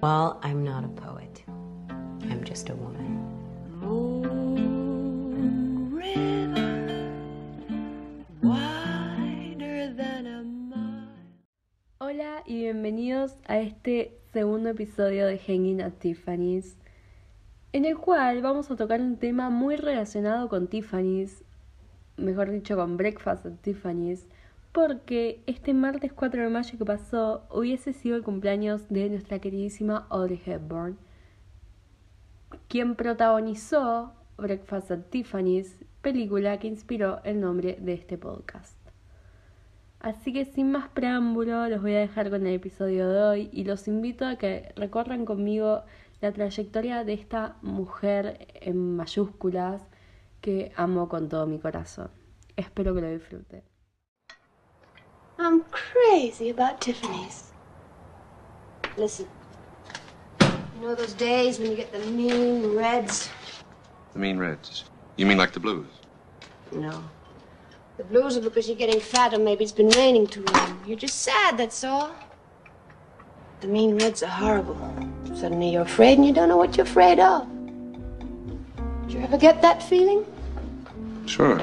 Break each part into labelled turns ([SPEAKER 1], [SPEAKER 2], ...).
[SPEAKER 1] Well, I'm not a poet. I'm just a woman.
[SPEAKER 2] Hola y bienvenidos a este segundo episodio de Hanging at Tiffany's, en el cual vamos a tocar un tema muy relacionado con Tiffany's, mejor dicho con Breakfast at Tiffany's, porque este martes 4 de mayo que pasó hubiese sido el cumpleaños de nuestra queridísima Audrey Hepburn, quien protagonizó Breakfast at Tiffany's, película que inspiró el nombre de este podcast. Así que sin más preámbulo, los voy a dejar con el episodio de hoy y los invito a que recorran conmigo la trayectoria de esta mujer en mayúsculas que amo con todo mi corazón. Espero que lo disfruten.
[SPEAKER 3] I'm crazy about Tiffany's. Listen. You know those days when you get the mean reds?
[SPEAKER 4] The mean reds. You mean like the blues?
[SPEAKER 3] No. The blues are because you're getting fat or maybe it's been raining too long. You're just sad, that's all. The mean reds are horrible. Suddenly you're afraid and you don't know what you're afraid of. Did you ever get that feeling?
[SPEAKER 4] Sure.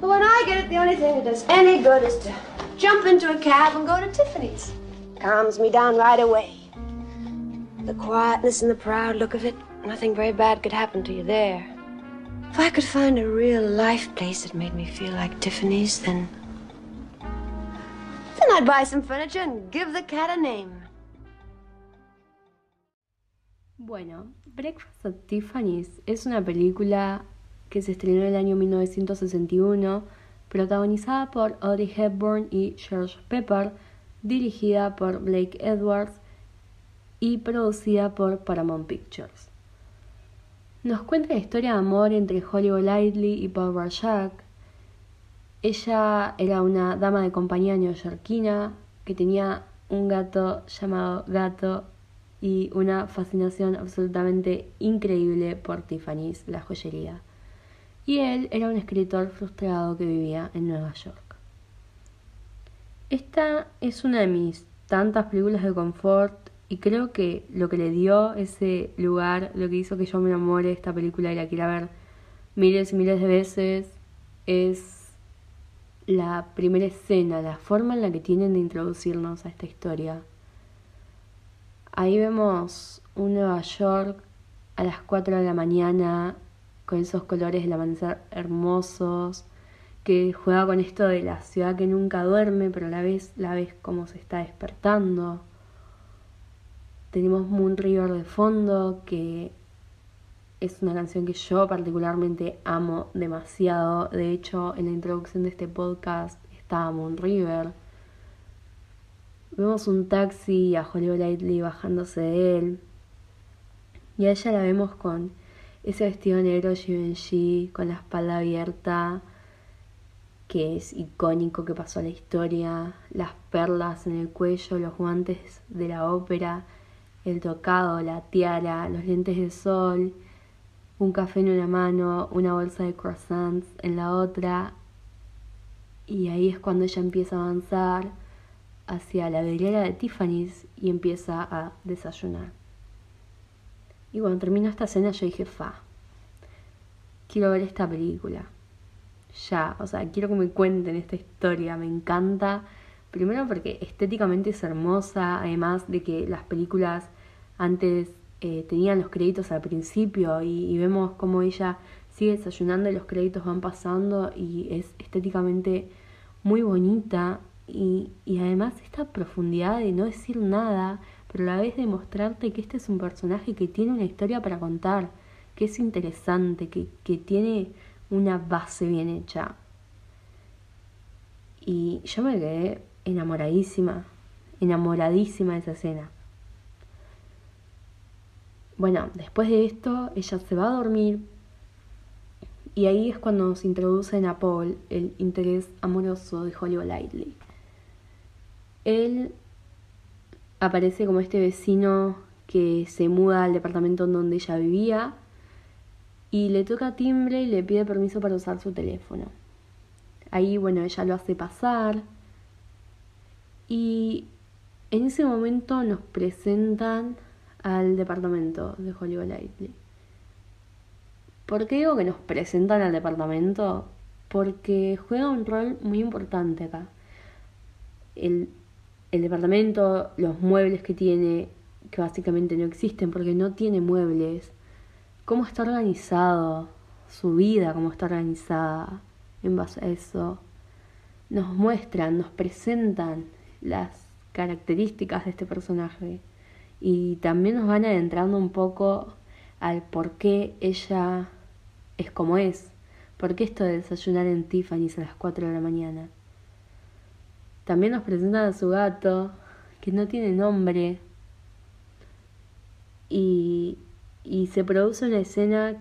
[SPEAKER 3] But when I get it, the only thing that does any good is to jump into a cab and go to Tiffany's. Calms me down right away. The quietness and the proud look of it, nothing very bad could happen to you there. If I could find a real life place that made me feel like Tiffany's, then. Then I'd buy some furniture and give the cat a name.
[SPEAKER 2] Bueno, Breakfast at Tiffany's es una película que se estrenó en el año 1961, protagonizada por Audrey Hepburn y George Pepper, dirigida por Blake Edwards y producida por Paramount Pictures. Nos cuenta la historia de amor entre Holly Golightly y Paul Barjack. Ella era una dama de compañía neoyorquina que tenía un gato llamado Gato y una fascinación absolutamente increíble por Tiffany's, la joyería. Y él era un escritor frustrado que vivía en Nueva York. Esta es una de mis tantas películas de confort y creo que lo que le dio ese lugar, lo que hizo que yo me enamore de esta película y la quiera ver miles y miles de veces, es la primera escena, la forma en la que tienen de introducirnos a esta historia. Ahí vemos un Nueva York a las 4 de la mañana con esos colores del amanecer hermosos, que juega con esto de la ciudad que nunca duerme, pero a la vez la ves como se está despertando. Tenemos Moon River de fondo, que es una canción que yo particularmente amo demasiado. De hecho, en la introducción de este podcast estaba Moon River. Vemos un taxi a Hollywood Lightly bajándose de él. Y a ella la vemos con ese vestido negro Givenchy, con la espalda abierta, que es icónico que pasó a la historia. Las perlas en el cuello, los guantes de la ópera el tocado, la tiara, los lentes de sol, un café en una mano, una bolsa de croissants en la otra. Y ahí es cuando ella empieza a avanzar hacia la vidriera de Tiffany's y empieza a desayunar. Y cuando terminó esta escena yo dije, fa, quiero ver esta película. Ya, o sea, quiero que me cuenten esta historia, me encanta Primero porque estéticamente es hermosa, además de que las películas antes eh, tenían los créditos al principio y, vemos cómo ella sigue desayunando y los créditos van pasando y es estéticamente muy bonita y, y además esta profundidad de no decir nada, pero a la vez de mostrarte que este es un personaje que tiene una historia para contar, que es interesante, que, que tiene una base bien hecha. Y yo me quedé enamoradísima, enamoradísima de esa escena. Bueno, después de esto, ella se va a dormir y ahí es cuando se introduce a Paul el interés amoroso de Holly Lightly. Él aparece como este vecino que se muda al departamento en donde ella vivía y le toca timbre y le pide permiso para usar su teléfono. Ahí, bueno, ella lo hace pasar, y en ese momento nos presentan al departamento de Hollywood Lightly. ¿Por qué digo que nos presentan al departamento? Porque juega un rol muy importante acá. El, el departamento, los muebles que tiene, que básicamente no existen porque no tiene muebles, cómo está organizado, su vida, cómo está organizada en base a eso, nos muestran, nos presentan las características de este personaje y también nos van adentrando un poco al por qué ella es como es, por qué esto de desayunar en Tiffany's a las 4 de la mañana. También nos presentan a su gato, que no tiene nombre, y, y se produce una escena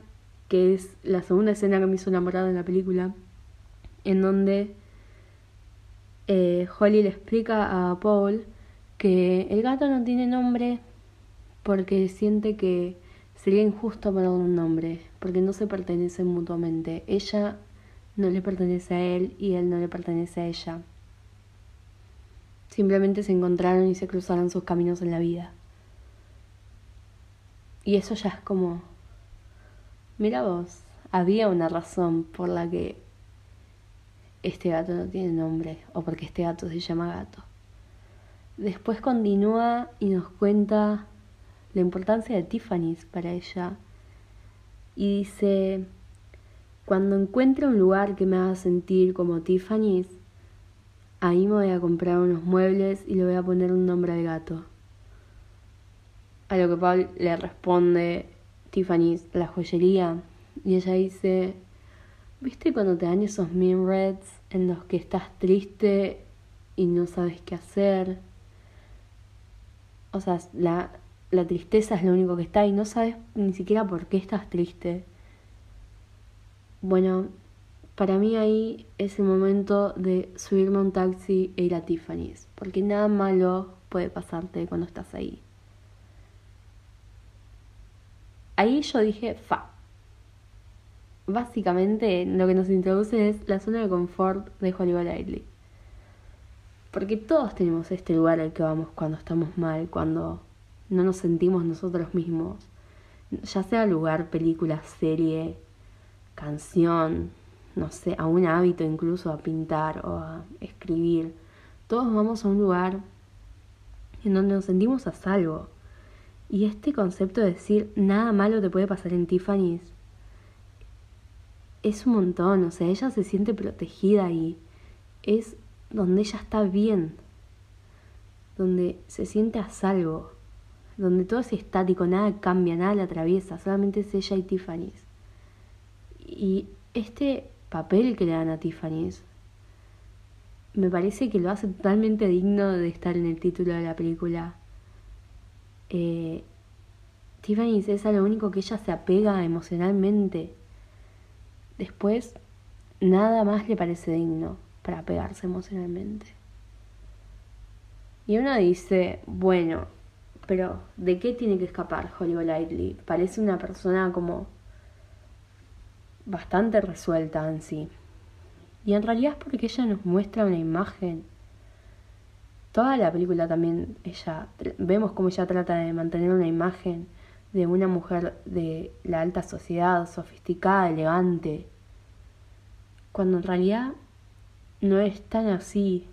[SPEAKER 2] que es la segunda escena que me hizo enamorado en la película, en donde eh, Holly le explica a Paul que el gato no tiene nombre porque siente que sería injusto ponerle un nombre, porque no se pertenecen mutuamente. Ella no le pertenece a él y él no le pertenece a ella. Simplemente se encontraron y se cruzaron sus caminos en la vida. Y eso ya es como, mira vos, había una razón por la que este gato no tiene nombre o porque este gato se llama gato. Después continúa y nos cuenta la importancia de Tiffany's para ella. Y dice, cuando encuentre un lugar que me haga sentir como Tiffany's, ahí me voy a comprar unos muebles y le voy a poner un nombre al gato. A lo que Paul le responde, Tiffany's, la joyería. Y ella dice, ¿viste cuando te dan esos reds en los que estás triste y no sabes qué hacer? O sea, la, la tristeza es lo único que está y no sabes ni siquiera por qué estás triste. Bueno, para mí ahí es el momento de subirme a un taxi e ir a Tiffany's, porque nada malo puede pasarte cuando estás ahí. Ahí yo dije, fa. Básicamente lo que nos introduce es la zona de confort de Hollywood Lightly. Porque todos tenemos este lugar al que vamos cuando estamos mal, cuando no nos sentimos nosotros mismos, ya sea lugar, película, serie, canción, no sé, a un hábito incluso, a pintar o a escribir. Todos vamos a un lugar en donde nos sentimos a salvo. Y este concepto de decir nada malo te puede pasar en Tiffany's es un montón, o sea, ella se siente protegida y es donde ella está bien, donde se siente a salvo donde todo es estático, nada cambia, nada la atraviesa, solamente es ella y Tiffany's. Y este papel que le dan a Tiffany's me parece que lo hace totalmente digno de estar en el título de la película. Eh, Tiffany's es a lo único que ella se apega emocionalmente. Después, nada más le parece digno para apegarse emocionalmente. Y uno dice, bueno, pero, ¿de qué tiene que escapar Hollywood Lightly? Parece una persona como bastante resuelta en sí. Y en realidad es porque ella nos muestra una imagen. Toda la película también, ella, vemos cómo ella trata de mantener una imagen de una mujer de la alta sociedad, sofisticada, elegante, cuando en realidad no es tan así.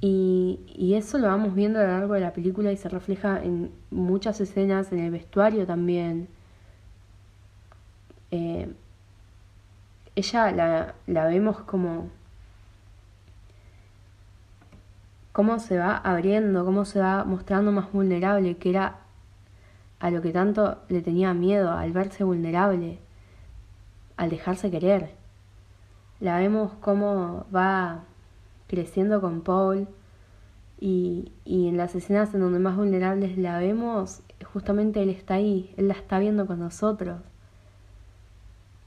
[SPEAKER 2] Y, y, eso lo vamos viendo a lo largo de la película y se refleja en muchas escenas, en el vestuario también. Eh, ella la, vemos como cómo se va abriendo, cómo se va mostrando más vulnerable, que era a lo que tanto le tenía miedo, al verse vulnerable, al dejarse querer. La vemos cómo va creciendo con Paul y, y en las escenas en donde más vulnerables la vemos, justamente él está ahí, él la está viendo con nosotros.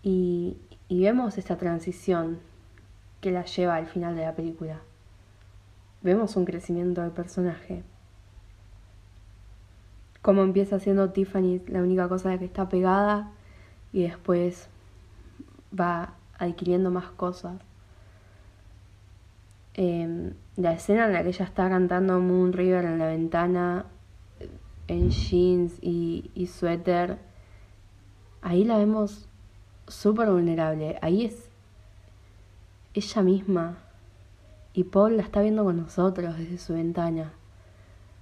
[SPEAKER 2] Y, vemos esta transición que la lleva al final de la película. Vemos un crecimiento del personaje. Cómo empieza siendo Tiffany la única cosa de que está pegada y después va adquiriendo más cosas. Eh, la escena en la que ella está cantando Moon River en la ventana en jeans y, y suéter, ahí la vemos súper vulnerable. Ahí es ella misma. Y Paul la está viendo con nosotros desde su ventana.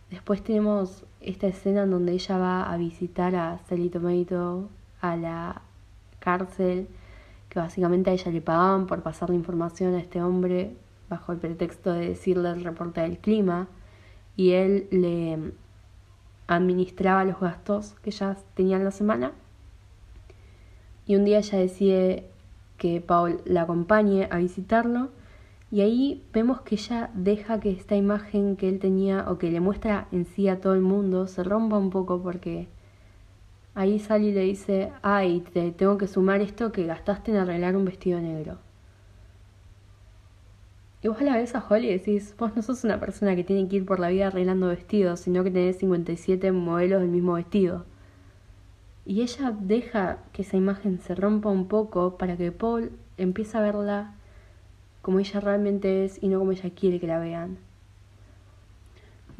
[SPEAKER 2] Después tenemos esta escena en donde ella va a visitar a Sally Tomato a la cárcel, que básicamente a ella le pagaban por pasar la información a este hombre bajo el pretexto de decirle el reporte del clima y él le administraba los gastos que ella tenía en la semana. Y un día ella decide que Paul la acompañe a visitarlo y ahí vemos que ella deja que esta imagen que él tenía o que le muestra en sí a todo el mundo se rompa un poco porque ahí Sally le dice, ay, te tengo que sumar esto que gastaste en arreglar un vestido negro. Y vos la ves a Holly y decís, vos no sos una persona que tiene que ir por la vida arreglando vestidos, sino que tenés 57 modelos del mismo vestido. Y ella deja que esa imagen se rompa un poco para que Paul empiece a verla como ella realmente es y no como ella quiere que la vean.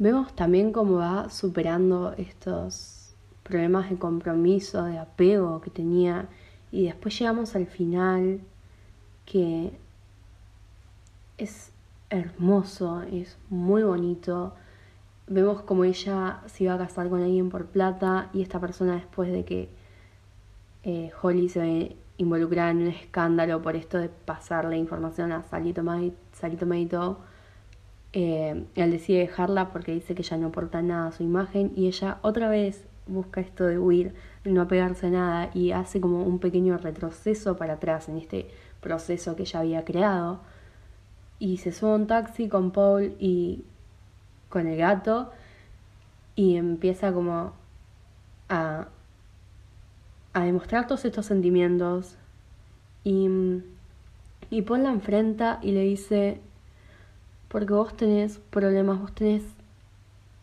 [SPEAKER 2] Vemos también cómo va superando estos problemas de compromiso, de apego que tenía y después llegamos al final que es hermoso, es muy bonito. Vemos como ella se iba a casar con alguien por plata y esta persona después de que eh, Holly se ve involucrada en un escándalo por esto de pasarle información a Salito Tomato, eh, él decide dejarla porque dice que ya no aporta nada a su imagen y ella otra vez busca esto de huir, de no pegarse a nada y hace como un pequeño retroceso para atrás en este proceso que ella había creado. Y se sube a un taxi con Paul y con el gato y empieza como a a demostrar todos estos sentimientos. Y, y la enfrenta y le dice, porque vos tenés problemas, vos tenés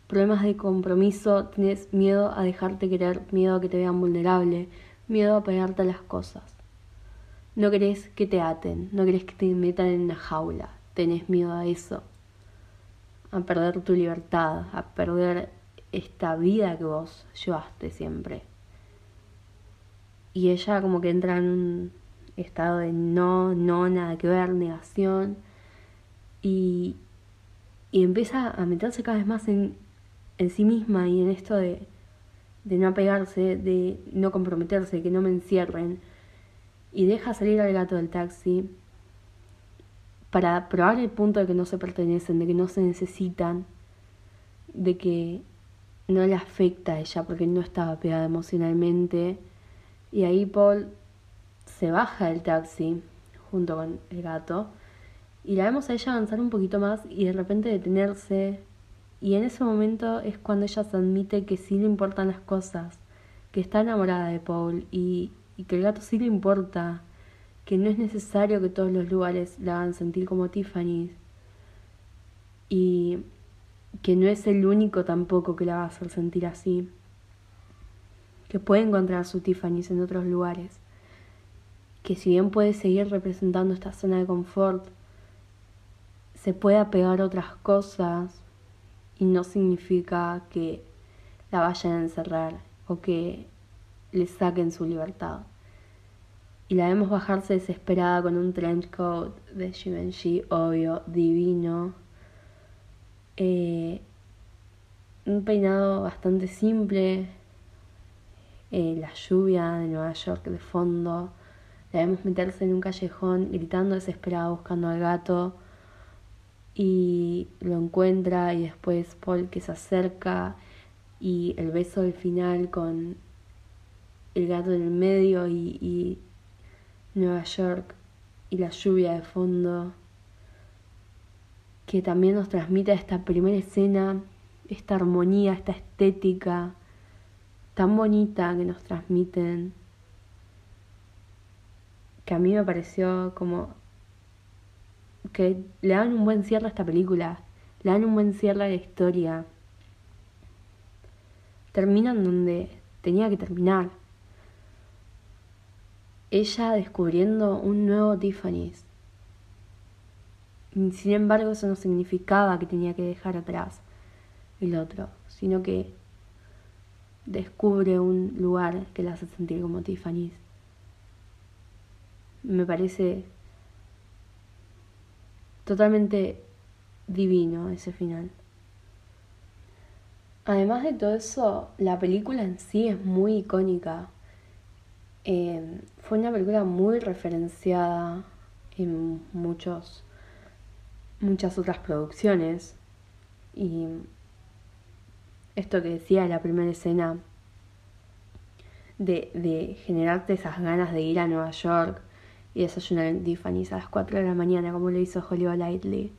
[SPEAKER 2] problemas de compromiso, tenés miedo a dejarte querer, miedo a que te vean vulnerable, miedo a pegarte a las cosas. No querés que te aten, no querés que te metan en una jaula, tenés miedo a eso, a perder tu libertad, a perder esta vida que vos llevaste siempre. Y ella como que entra en un estado de no, no, nada que ver, negación. Y, y empieza a meterse cada vez más en, en sí misma y en esto de, de no apegarse, de no comprometerse, que no me encierren. Y deja salir al gato del taxi para probar el punto de que no se pertenecen, de que no se necesitan, de que no le afecta a ella porque no estaba pegada emocionalmente y ahí Paul se baja del taxi junto con el gato y la vemos a ella avanzar un poquito más y de repente detenerse. Y en ese momento es cuando ella se admite que sí le importan las cosas, que está enamorada de Paul y, y que el gato sí le importa, que no es necesario que todos los lugares la hagan sentir como Tiffany y que no es el único tampoco que la va a hacer sentir así que puede encontrar su Tiffany's en otros lugares, que si bien puede seguir representando esta zona de confort, se puede apegar a otras cosas y no significa que la vayan a encerrar o que le saquen su libertad. Y la vemos bajarse desesperada con un trench coat de Givenchy, obvio, divino. Eh, un peinado bastante simple, eh, la lluvia de Nueva York de fondo. La vemos meterse en un callejón gritando desesperada buscando al gato y lo encuentra y después Paul que se acerca y el beso del final con el gato en el medio y, Nueva York y la lluvia de fondo que también nos transmite esta primera escena, esta armonía, esta estética tan bonita que nos transmiten, que a mí me pareció como que le dan un buen cierre a esta película, le dan un buen cierre a la historia. Terminan donde tenía que terminar. Ella descubriendo un nuevo Tiffany's. Sin embargo, eso no significaba que tenía que dejar atrás el otro, sino que descubre un lugar que la hace sentir como Tiffany. Me parece totalmente divino ese final. Además de todo eso, la película en sí es muy icónica. Eh, fue una película muy referenciada en muchos, muchas otras producciones. Y esto que decía la primera escena de, generarte esas ganas de ir a Nueva York y desayunar en Tiffany's a las 4 de la mañana, como lo hizo Hollywood Lightly.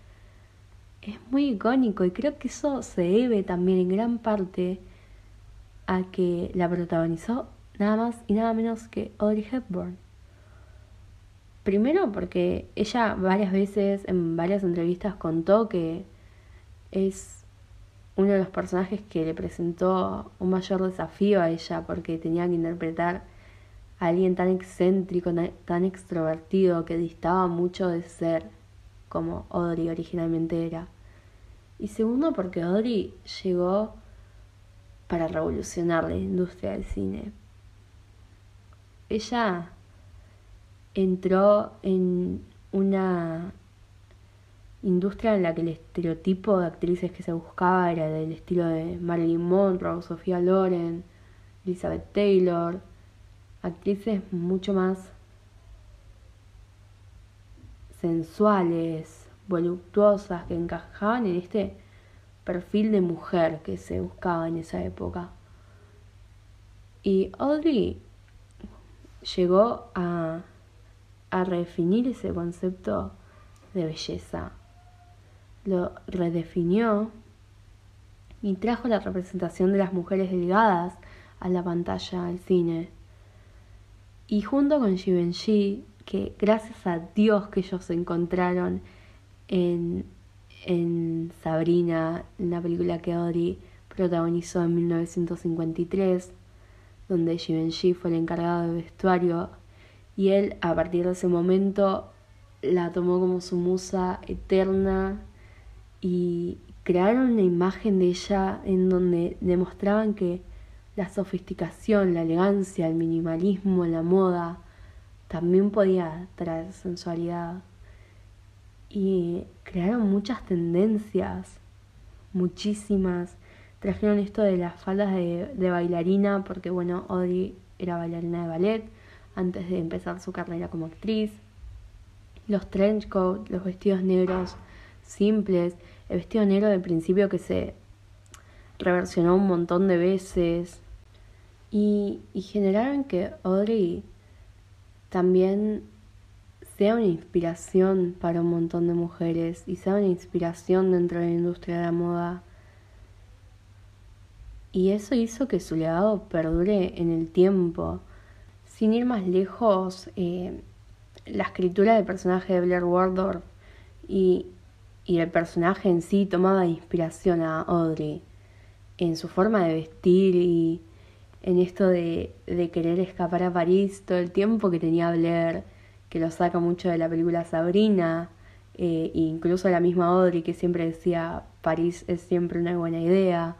[SPEAKER 2] Es muy icónico y creo que eso se debe también en gran parte a que la protagonizó nada más y nada menos que Audrey Hepburn. Primero porque ella varias veces en varias entrevistas contó que es uno de los personajes que le presentó un mayor desafío a ella porque tenía que interpretar a alguien tan excéntrico, tan extrovertido, que distaba mucho de ser como Audrey originalmente era. Y segundo porque Audrey llegó para revolucionar la industria del cine. Ella entró en una industria en la que el estereotipo de actrices que se buscaba era del estilo de Marilyn Monroe, Sofía Loren, Elizabeth Taylor, actrices mucho más sensuales, voluptuosas, que encajaban en este perfil de mujer que se buscaba en esa época. Y Audrey llegó a, a redefinir ese concepto de belleza. Lo redefinió y trajo la representación de las mujeres delgadas a la pantalla, al cine. Y junto con Givenchy, que gracias a Dios que ellos se encontraron en, en Sabrina, la película que Audrey protagonizó en 1953, donde Givenchy fue el encargado de vestuario y él a partir de ese momento la tomó como su musa eterna y crearon una imagen de ella en donde demostraban que la sofisticación, la elegancia, el minimalismo, la moda también podía traer sensualidad. Y crearon muchas tendencias, muchísimas. Trajeron esto de las faldas de, bailarina, porque bueno, Audrey era bailarina de ballet antes de empezar su carrera como actriz los trench coat, los vestidos negros simples, el vestido negro del principio que se reversionó un montón de veces y, y generaron que Audrey también sea una inspiración para un montón de mujeres y sea una inspiración dentro de la industria de la moda. Y eso hizo que su legado perdure en el tiempo. Sin ir más lejos, eh, la escritura del personaje de Blair Waldorf y, y el personaje en sí tomaba inspiración a Audrey en su forma de vestir y en esto de, de querer escapar a París todo el tiempo que tenía Blair, que lo saca mucho de la película Sabrina, eh, e incluso la misma Audrey que siempre decía París es siempre una buena idea.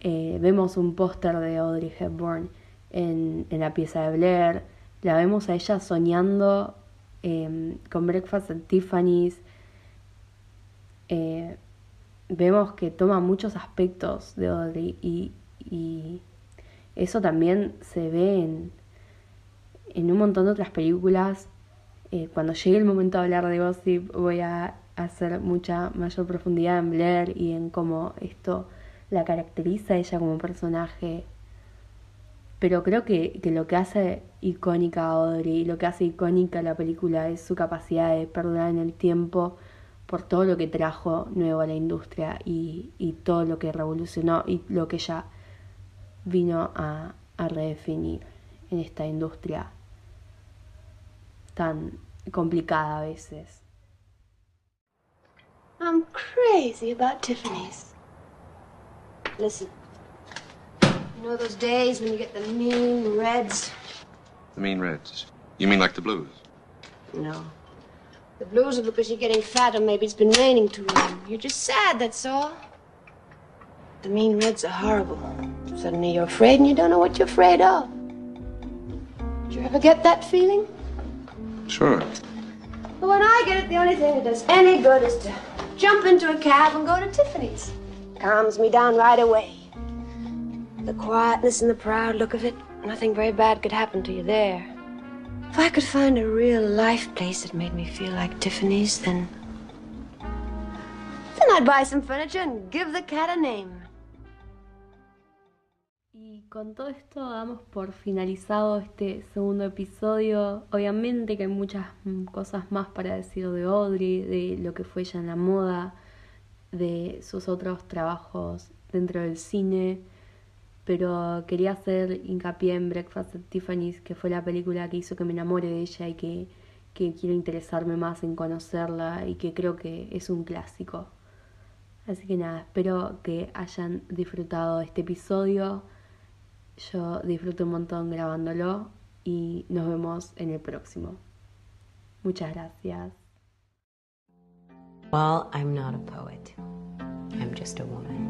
[SPEAKER 2] Eh, vemos un póster de Audrey Hepburn en, en la pieza de Blair la vemos a ella soñando em, con Breakfast at Tiffany's. Eh, vemos que toma muchos aspectos de Audrey y, y eso también se ve en, en, un montón de otras películas. Eh, cuando llegue el momento de hablar de Gossip voy a hacer mucha mayor profundidad en Blair y en cómo esto la caracteriza ella como personaje pero creo que, que, lo que hace icónica a Audrey lo que hace icónica la película es su capacidad de perdurar en el tiempo por todo lo que trajo nuevo a la industria y, y todo lo que revolucionó y lo que ella vino a, a redefinir en esta industria tan complicada a veces.
[SPEAKER 3] I'm crazy about Tiffany's. Listen. You know those days when you get the mean reds?
[SPEAKER 4] The mean reds? You mean like the blues?
[SPEAKER 3] No. The blues are because you're getting fat or maybe it's been raining too long. You're just sad, that's all. The mean reds are horrible. Suddenly you're afraid and you don't know what you're afraid of. Did you ever get that feeling?
[SPEAKER 4] Sure.
[SPEAKER 3] But when I get it, the only thing that does any good is to jump into a cab and go to Tiffany's. Calms me down right away. The quietness and the proud look of it, nothing very bad could happen to you there. If I could find a real life place that made me feel like Tiffany's, then. Then I'd buy some furniture and give the cat a name.
[SPEAKER 2] Y con todo esto damos por finalizado este segundo episodio. Obviamente que hay muchas mm, cosas más para decir de Audrey, de lo que fue ella en la moda, de sus otros trabajos dentro del cine. Pero quería hacer hincapié en Breakfast at Tiffany's, que fue la película que hizo que me enamore de ella y que, que quiero interesarme más en conocerla y que creo que es un clásico. Así que nada, espero que hayan disfrutado este episodio. Yo disfruto un montón grabándolo y nos vemos en el próximo. Muchas gracias.
[SPEAKER 1] Well, I'm not a poet. I'm just a woman.